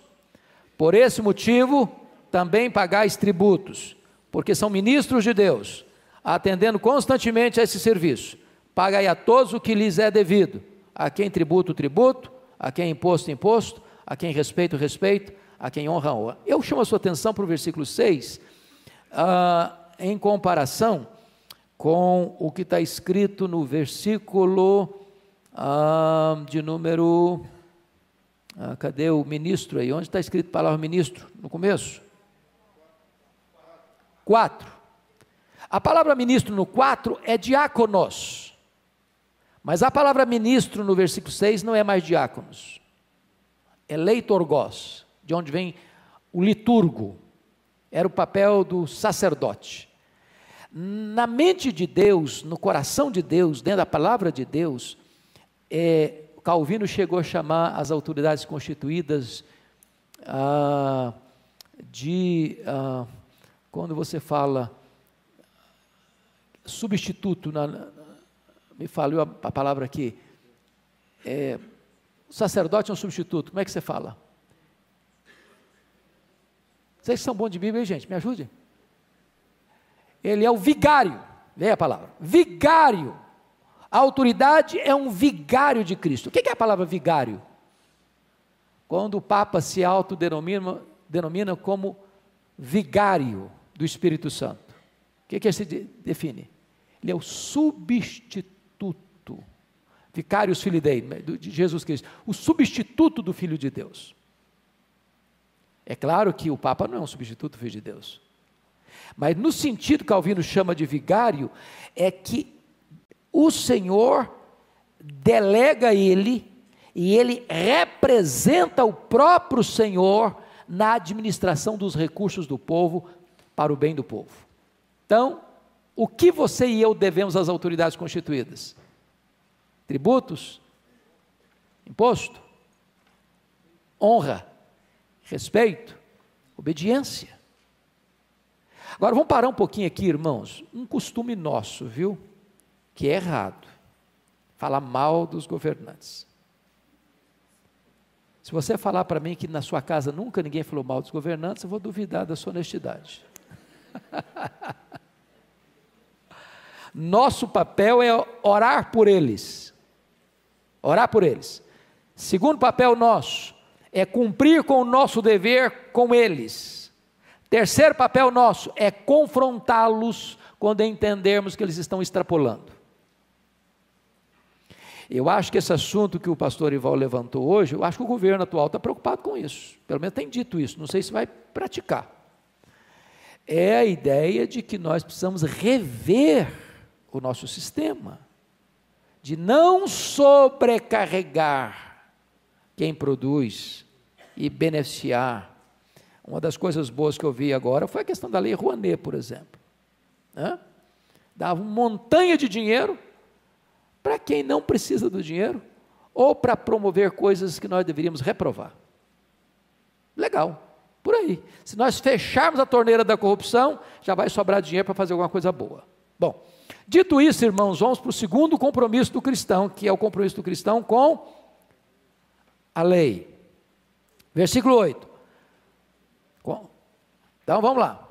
Por esse motivo, também pagais tributos, porque são ministros de Deus, atendendo constantemente a esse serviço. Pagai a todos o que lhes é devido, a quem tributo, tributo, a quem imposto, imposto, a quem respeito, respeito, a quem honra, honra. Eu chamo a sua atenção para o versículo 6, uh, em comparação com o que está escrito no versículo uh, de número. Uh, cadê o ministro aí? Onde está escrito a palavra ministro? No começo? 4. A palavra ministro no 4 é diáconos. Mas a palavra ministro no versículo 6 não é mais diáconos. É leitorgos, de onde vem o liturgo. Era o papel do sacerdote. Na mente de Deus, no coração de Deus, dentro da palavra de Deus, é, Calvino chegou a chamar as autoridades constituídas ah, de, ah, quando você fala substituto, na, me falou a, a, palavra aqui, é, sacerdote é um substituto, como é que você fala? Vocês são bons de Bíblia, gente? Me ajude. Ele é o vigário, veja a palavra, vigário. A autoridade é um vigário de Cristo. O que é a palavra vigário? Quando o Papa se autodenomina denomina como vigário do Espírito Santo. O que, que ele se define? Ele é o substituto. Vicários Filidei, de Jesus Cristo. O substituto do Filho de Deus. É claro que o Papa não é um substituto do Filho de Deus. Mas no sentido que Calvino chama de vigário, é que o Senhor delega ele e ele representa o próprio Senhor na administração dos recursos do povo para o bem do povo. Então, o que você e eu devemos às autoridades constituídas? Tributos, imposto, honra, respeito, obediência. Agora vamos parar um pouquinho aqui, irmãos. Um costume nosso, viu? Que é errado. Falar mal dos governantes. Se você falar para mim que na sua casa nunca ninguém falou mal dos governantes, eu vou duvidar da sua honestidade. Nosso papel é orar por eles. Orar por eles. Segundo papel nosso é cumprir com o nosso dever com eles. Terceiro papel nosso é confrontá-los quando entendermos que eles estão extrapolando. Eu acho que esse assunto que o pastor Ival levantou hoje, eu acho que o governo atual está preocupado com isso. Pelo menos tem dito isso, não sei se vai praticar. É a ideia de que nós precisamos rever o nosso sistema, de não sobrecarregar quem produz e beneficiar. Uma das coisas boas que eu vi agora foi a questão da lei Rouanet, por exemplo. Né? Dava uma montanha de dinheiro para quem não precisa do dinheiro ou para promover coisas que nós deveríamos reprovar. Legal, por aí. Se nós fecharmos a torneira da corrupção, já vai sobrar dinheiro para fazer alguma coisa boa. Bom, dito isso, irmãos, vamos para o segundo compromisso do cristão, que é o compromisso do cristão com a lei. Versículo 8. Então vamos lá.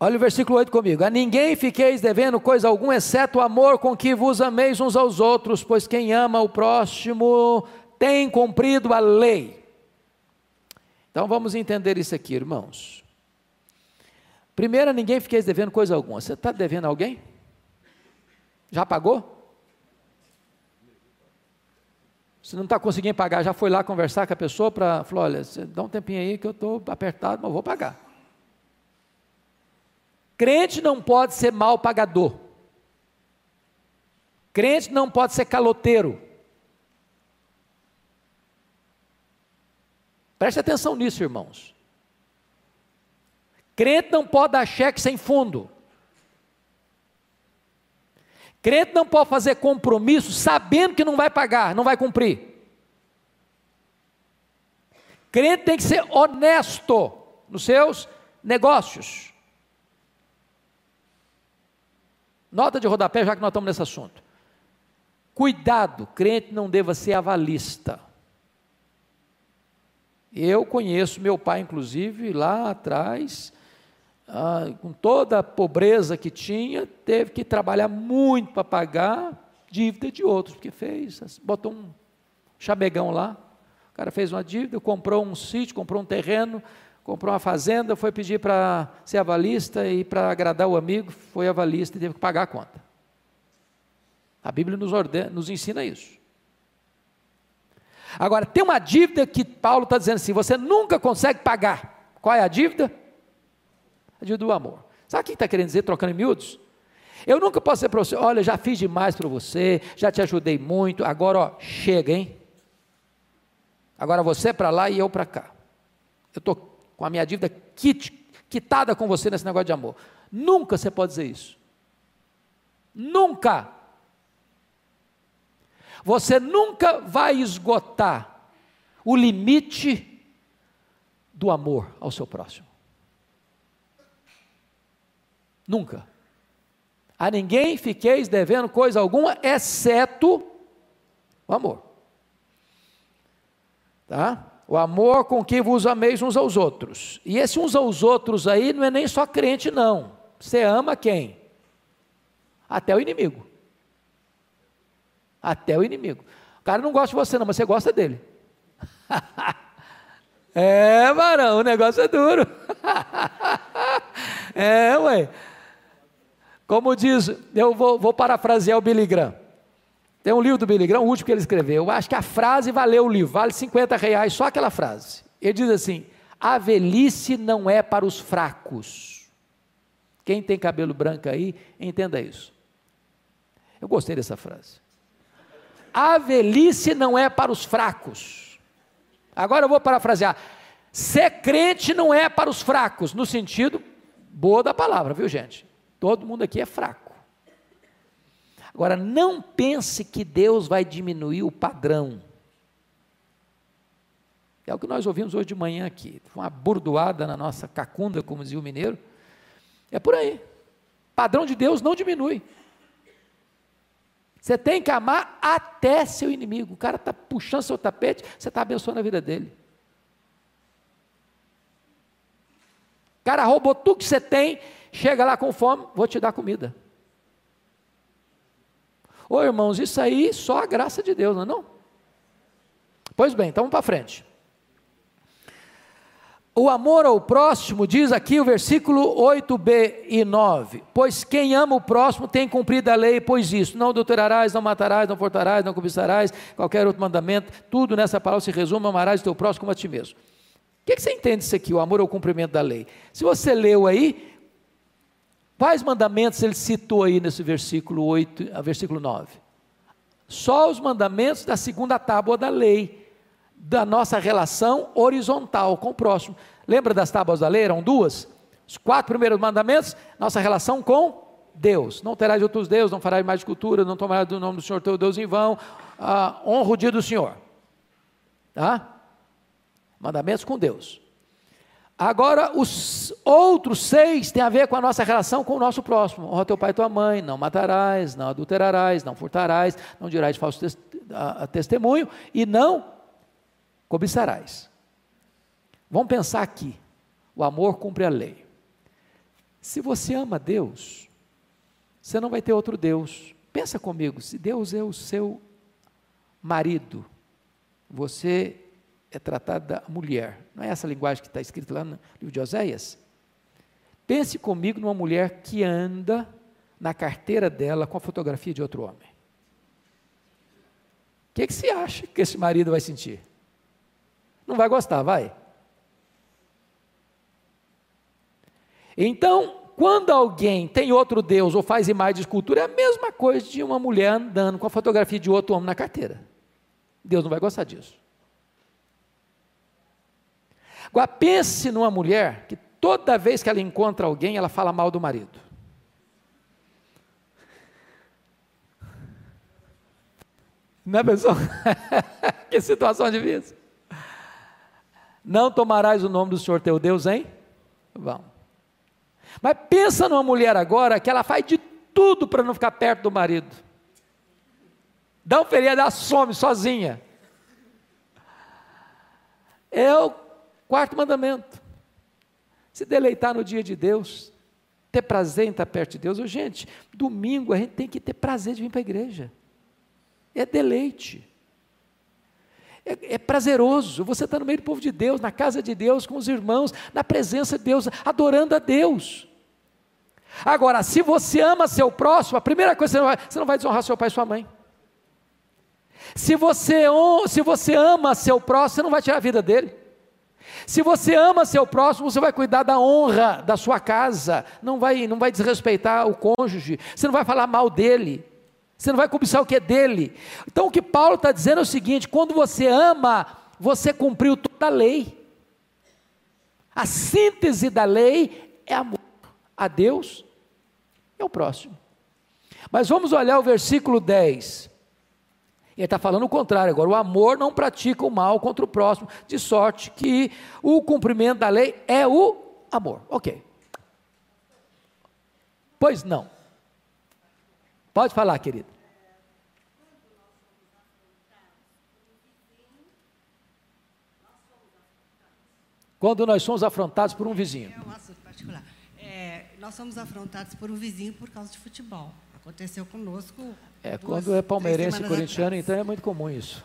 Olha o versículo 8 comigo. A ninguém fiqueis devendo coisa alguma, exceto o amor com que vos ameis uns aos outros, pois quem ama o próximo tem cumprido a lei. Então vamos entender isso aqui, irmãos. Primeiro, ninguém fiqueis devendo coisa alguma. Você está devendo a alguém? Já pagou? Se não está conseguindo pagar, já foi lá conversar com a pessoa para falar, olha, você dá um tempinho aí que eu estou apertado, mas vou pagar. Crente não pode ser mal pagador. Crente não pode ser caloteiro. Preste atenção nisso, irmãos. Crente não pode dar cheque sem fundo. Crente não pode fazer compromisso sabendo que não vai pagar, não vai cumprir. Crente tem que ser honesto nos seus negócios. Nota de rodapé, já que nós estamos nesse assunto. Cuidado, crente não deva ser avalista. Eu conheço meu pai, inclusive, lá atrás, ah, com toda a pobreza que tinha, teve que trabalhar muito para pagar dívida de outros, porque fez, botou um chamegão lá, o cara fez uma dívida, comprou um sítio, comprou um terreno, comprou uma fazenda, foi pedir para ser avalista e para agradar o amigo, foi avalista e teve que pagar a conta. A Bíblia nos, ordena, nos ensina isso. Agora, tem uma dívida que Paulo está dizendo assim: você nunca consegue pagar. Qual é a dívida? A dívida do amor. Sabe o que está querendo dizer, trocando em miúdos? Eu nunca posso dizer para você: olha, já fiz demais para você, já te ajudei muito, agora, ó, chega, hein? Agora você para lá e eu para cá. Eu estou com a minha dívida quit, quitada com você nesse negócio de amor. Nunca você pode dizer isso. Nunca. Você nunca vai esgotar o limite do amor ao seu próximo. Nunca. A ninguém fiqueis devendo coisa alguma, exceto o amor. Tá? O amor com que vos ameis uns aos outros. E esse uns aos outros aí não é nem só crente, não. Você ama quem? Até o inimigo. Até o inimigo. O cara não gosta de você, não, mas você gosta dele. é, varão, o negócio é duro. é, ué. Como diz, eu vou, vou parafrasear o Billy Graham. Tem um livro do Billy Graham, o último que ele escreveu. Eu acho que a frase valeu o livro, vale 50 reais, só aquela frase. Ele diz assim: a velhice não é para os fracos. Quem tem cabelo branco aí, entenda isso. Eu gostei dessa frase. A velhice não é para os fracos. Agora eu vou parafrasear. Ser crente não é para os fracos, no sentido boa da palavra, viu gente? Todo mundo aqui é fraco. Agora, não pense que Deus vai diminuir o padrão. É o que nós ouvimos hoje de manhã aqui. Uma burdoada na nossa cacunda, como dizia o mineiro. É por aí. Padrão de Deus não diminui. Você tem que amar até seu inimigo. O cara está puxando seu tapete, você está abençoando a vida dele. O cara roubou tudo que você tem, chega lá com fome, vou te dar comida. Ô irmãos, isso aí só a graça de Deus, não é não? Pois bem, então vamos para frente. O amor ao próximo, diz aqui o versículo 8b e 9: Pois quem ama o próximo tem cumprido a lei, pois isso, não adulterarás, não matarás, não furtarás, não cobiçarás, qualquer outro mandamento, tudo nessa palavra se resume: amarás o teu próximo como a ti mesmo. O que, que você entende isso aqui, o amor ao cumprimento da lei? Se você leu aí, quais mandamentos ele citou aí nesse versículo 8, versículo 9? Só os mandamentos da segunda tábua da lei, da nossa relação horizontal com o próximo. Lembra das tábuas da lei? Eram duas? Os quatro primeiros mandamentos, nossa relação com Deus. Não terás outros deuses, não farás mais cultura, não tomarás do nome do Senhor teu Deus em vão. Ah, honra o dia do Senhor. Tá? Mandamentos com Deus. Agora, os outros seis têm a ver com a nossa relação com o nosso próximo. Honra teu pai e tua mãe, não matarás, não adulterarás, não furtarás, não dirás falso testemunho e não cobiçarás. Vamos pensar aqui. O amor cumpre a lei. Se você ama Deus, você não vai ter outro Deus. Pensa comigo, se Deus é o seu marido, você é tratado da mulher. Não é essa linguagem que está escrita lá no livro de Oséias? Pense comigo numa mulher que anda na carteira dela com a fotografia de outro homem. O que, que você acha que esse marido vai sentir? Não vai gostar, vai? Então, quando alguém tem outro Deus ou faz imagem de escultura, é a mesma coisa de uma mulher andando com a fotografia de outro homem na carteira. Deus não vai gostar disso. Agora pense numa mulher que toda vez que ela encontra alguém, ela fala mal do marido. Não é, pessoal? que situação difícil. Não tomarás o nome do Senhor teu Deus, hein? Vamos. Mas pensa numa mulher agora que ela faz de tudo para não ficar perto do marido. Dá um feriado, ela some sozinha. O Quarto mandamento: se deleitar no dia de Deus, ter prazer em estar perto de Deus. gente, domingo a gente tem que ter prazer de vir para a igreja. É deleite. É, é prazeroso. Você está no meio do povo de Deus, na casa de Deus, com os irmãos, na presença de Deus, adorando a Deus. Agora, se você ama seu próximo, a primeira coisa você não vai, você não vai desonrar seu pai e sua mãe. Se você, se você ama seu próximo, você não vai tirar a vida dele. Se você ama seu próximo, você vai cuidar da honra da sua casa, não vai, não vai desrespeitar o cônjuge, você não vai falar mal dele, você não vai cobiçar o que é dele. Então o que Paulo está dizendo é o seguinte: quando você ama, você cumpriu toda a lei. A síntese da lei é amor a Deus e ao próximo. Mas vamos olhar o versículo 10. Ele está falando o contrário agora. O amor não pratica o mal contra o próximo, de sorte que o cumprimento da lei é o amor. Ok. Pois não. Pode falar, querido. Quando nós somos afrontados por um vizinho. É um assunto particular. É, nós somos afrontados por um vizinho por causa de futebol. Aconteceu conosco. É, duas, quando é palmeirense e corintiano, atrás. então é muito comum isso.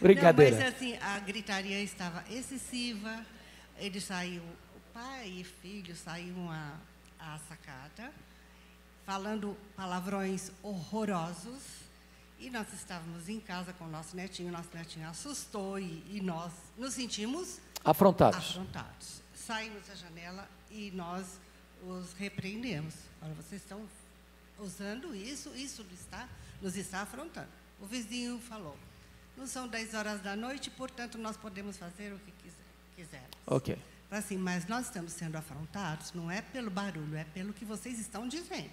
Brincadeira. Não, mas assim, a gritaria estava excessiva. Ele saiu, o pai e filho saíram à, à sacada, falando palavrões horrorosos. E nós estávamos em casa com o nosso netinho, nosso netinho assustou e, e nós nos sentimos afrontados. afrontados. Saímos da janela e nós os repreendemos. Olha, vocês estão usando isso, isso está, nos está afrontando. O vizinho falou, não são 10 horas da noite, portanto, nós podemos fazer o que quisermos. Ok. Assim, mas nós estamos sendo afrontados, não é pelo barulho, é pelo que vocês estão dizendo.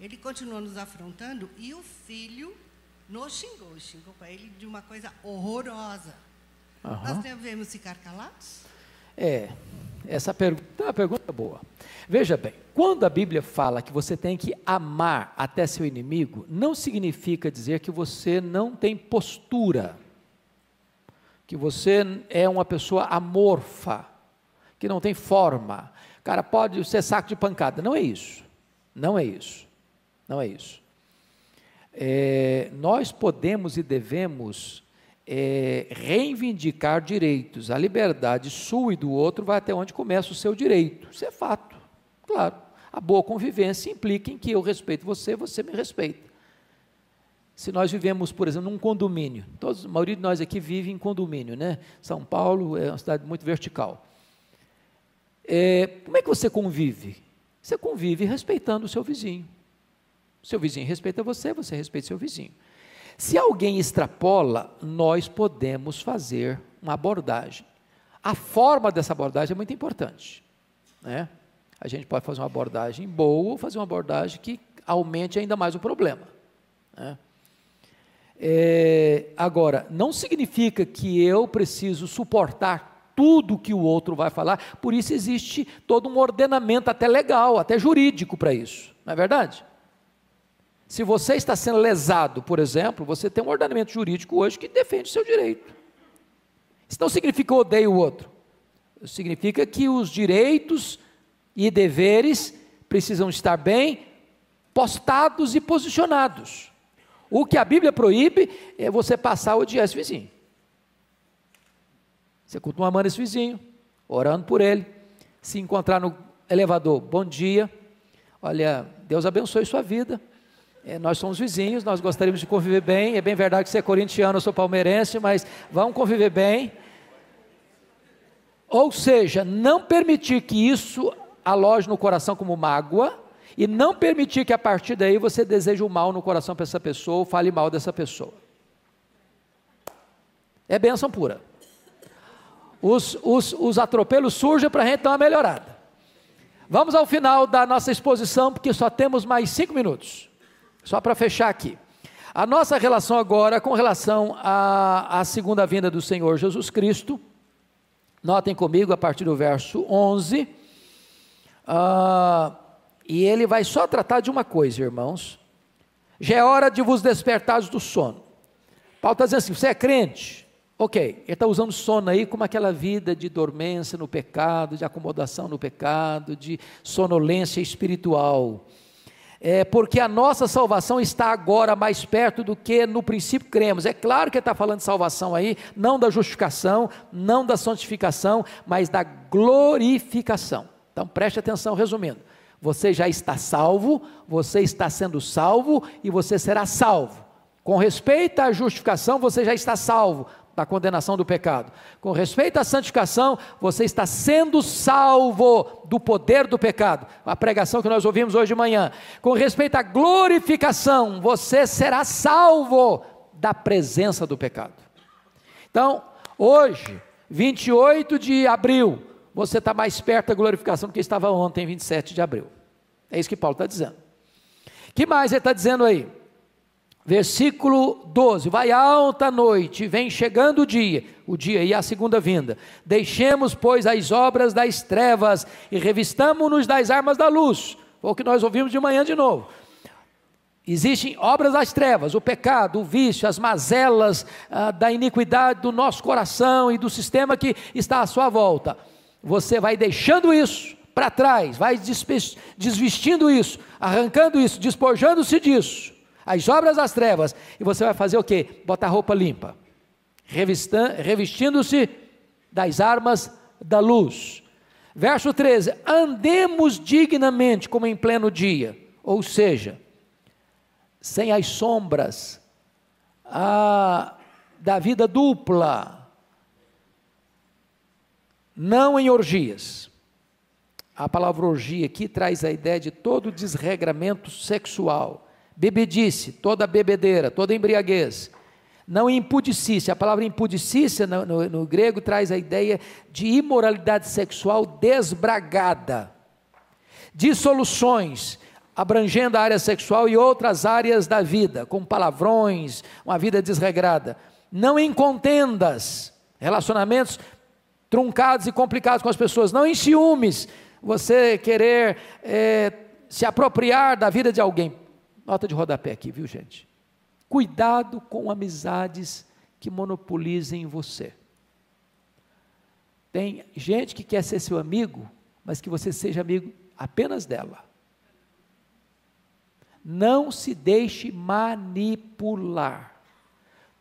Ele continua nos afrontando e o filho nos xingou, xingou para ele de uma coisa horrorosa. Uhum. Nós devemos ficar calados? É, essa pergunta é uma pergunta boa. Veja bem, quando a Bíblia fala que você tem que amar até seu inimigo, não significa dizer que você não tem postura, que você é uma pessoa amorfa, que não tem forma. Cara, pode ser saco de pancada. Não é isso. Não é isso. Não é isso. É, nós podemos e devemos é, reivindicar direitos. A liberdade sua e do outro vai até onde começa o seu direito. Isso é fato. Claro. A boa convivência implica em que eu respeito você, você me respeita. Se nós vivemos, por exemplo, num condomínio, todos, a maioria de nós aqui vive em condomínio, né? São Paulo é uma cidade muito vertical. É, como é que você convive? Você convive respeitando o seu vizinho. Seu vizinho respeita você, você respeita seu vizinho. Se alguém extrapola, nós podemos fazer uma abordagem. A forma dessa abordagem é muito importante. Né? A gente pode fazer uma abordagem boa ou fazer uma abordagem que aumente ainda mais o problema. Né? É, agora, não significa que eu preciso suportar tudo que o outro vai falar, por isso existe todo um ordenamento, até legal, até jurídico para isso, não é verdade? Se você está sendo lesado, por exemplo, você tem um ordenamento jurídico hoje que defende o seu direito. Isso não significa que eu odeio o outro. Significa que os direitos e deveres precisam estar bem postados e posicionados. O que a Bíblia proíbe é você passar a odiar esse vizinho. Você continua amando esse vizinho, orando por ele, se encontrar no elevador, bom dia, olha, Deus abençoe sua vida, é, nós somos vizinhos, nós gostaríamos de conviver bem. É bem verdade que você é corintiano, eu sou palmeirense, mas vamos conviver bem. Ou seja, não permitir que isso aloje no coração como mágoa e não permitir que a partir daí você deseje o mal no coração para essa pessoa ou fale mal dessa pessoa. É bênção pura. Os, os, os atropelos surgem para a gente dar uma melhorada. Vamos ao final da nossa exposição, porque só temos mais cinco minutos. Só para fechar aqui. A nossa relação agora com relação à, à, segunda vinda do Senhor Jesus Cristo, notem comigo a partir do verso 11, uh, ah, e ele vai só tratar de uma coisa, irmãos. Já é hora de vos despertares do sono. Paulo está dizendo assim: você é crente? Ok, ele está usando sono aí como aquela vida de dormência no pecado, de acomodação no pecado, de sonolência espiritual é, porque a nossa salvação está agora mais perto do que no princípio cremos. É claro que está falando de salvação aí, não da justificação, não da santificação, mas da glorificação. Então preste atenção, resumindo. Você já está salvo, você está sendo salvo e você será salvo. Com respeito à justificação, você já está salvo da condenação do pecado. Com respeito à santificação, você está sendo salvo do poder do pecado. A pregação que nós ouvimos hoje de manhã. Com respeito à glorificação, você será salvo da presença do pecado. Então, hoje, 28 de abril, você está mais perto da glorificação do que estava ontem, 27 de abril. É isso que Paulo está dizendo. que mais ele está dizendo aí? Versículo 12: Vai alta noite, vem chegando o dia, o dia e a segunda vinda. Deixemos, pois, as obras das trevas e revistamo-nos das armas da luz. Foi o que nós ouvimos de manhã de novo. Existem obras das trevas, o pecado, o vício, as mazelas ah, da iniquidade do nosso coração e do sistema que está à sua volta. Você vai deixando isso para trás, vai desvestindo isso, arrancando isso, despojando-se disso as obras das trevas, e você vai fazer o quê? Botar roupa limpa, revestindo-se das armas da luz. Verso 13: andemos dignamente como em pleno dia, ou seja, sem as sombras a, da vida dupla, não em orgias. A palavra orgia aqui traz a ideia de todo desregramento sexual bebedice, toda bebedeira, toda embriaguez. Não impudicícia, a palavra impudicícia no, no, no grego traz a ideia de imoralidade sexual desbragada. Dissoluções, abrangendo a área sexual e outras áreas da vida, com palavrões, uma vida desregrada. Não em contendas, relacionamentos truncados e complicados com as pessoas, não em ciúmes, você querer é, se apropriar da vida de alguém. Nota de rodapé aqui, viu gente? Cuidado com amizades que monopolizem você. Tem gente que quer ser seu amigo, mas que você seja amigo apenas dela. Não se deixe manipular.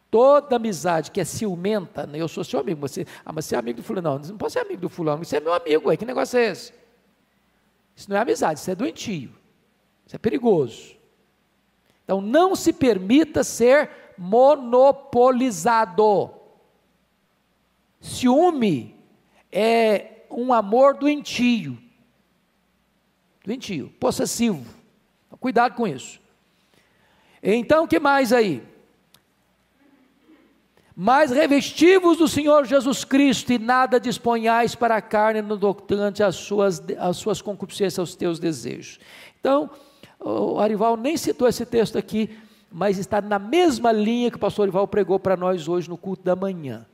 Toda amizade que é ciumenta, né? eu sou seu amigo, você, ah, mas você é amigo do fulano, não, não pode ser amigo do fulano, você é meu amigo, aí, que negócio é esse? Isso não é amizade, isso é doentio, isso é perigoso. Então não se permita ser monopolizado. Ciúme é um amor doentio. Doentio, possessivo. Então, cuidado com isso. Então, que mais aí? Mas revestivos do Senhor Jesus Cristo e nada disponhais para a carne no tocante às suas, às suas concupiscências, aos teus desejos. Então, o Arival nem citou esse texto aqui, mas está na mesma linha que o pastor Arival pregou para nós hoje no culto da manhã.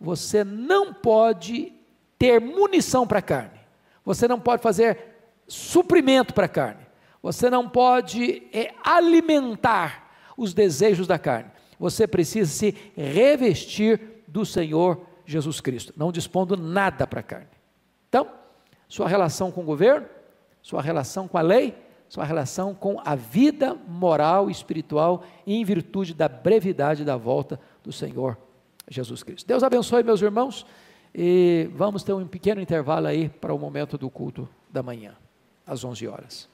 Você não pode ter munição para a carne, você não pode fazer suprimento para a carne, você não pode é, alimentar os desejos da carne você precisa se revestir do Senhor Jesus Cristo, não dispondo nada para a carne. Então, sua relação com o governo, sua relação com a lei, sua relação com a vida moral e espiritual em virtude da brevidade da volta do Senhor Jesus Cristo. Deus abençoe, meus irmãos, e vamos ter um pequeno intervalo aí para o momento do culto da manhã, às 11 horas.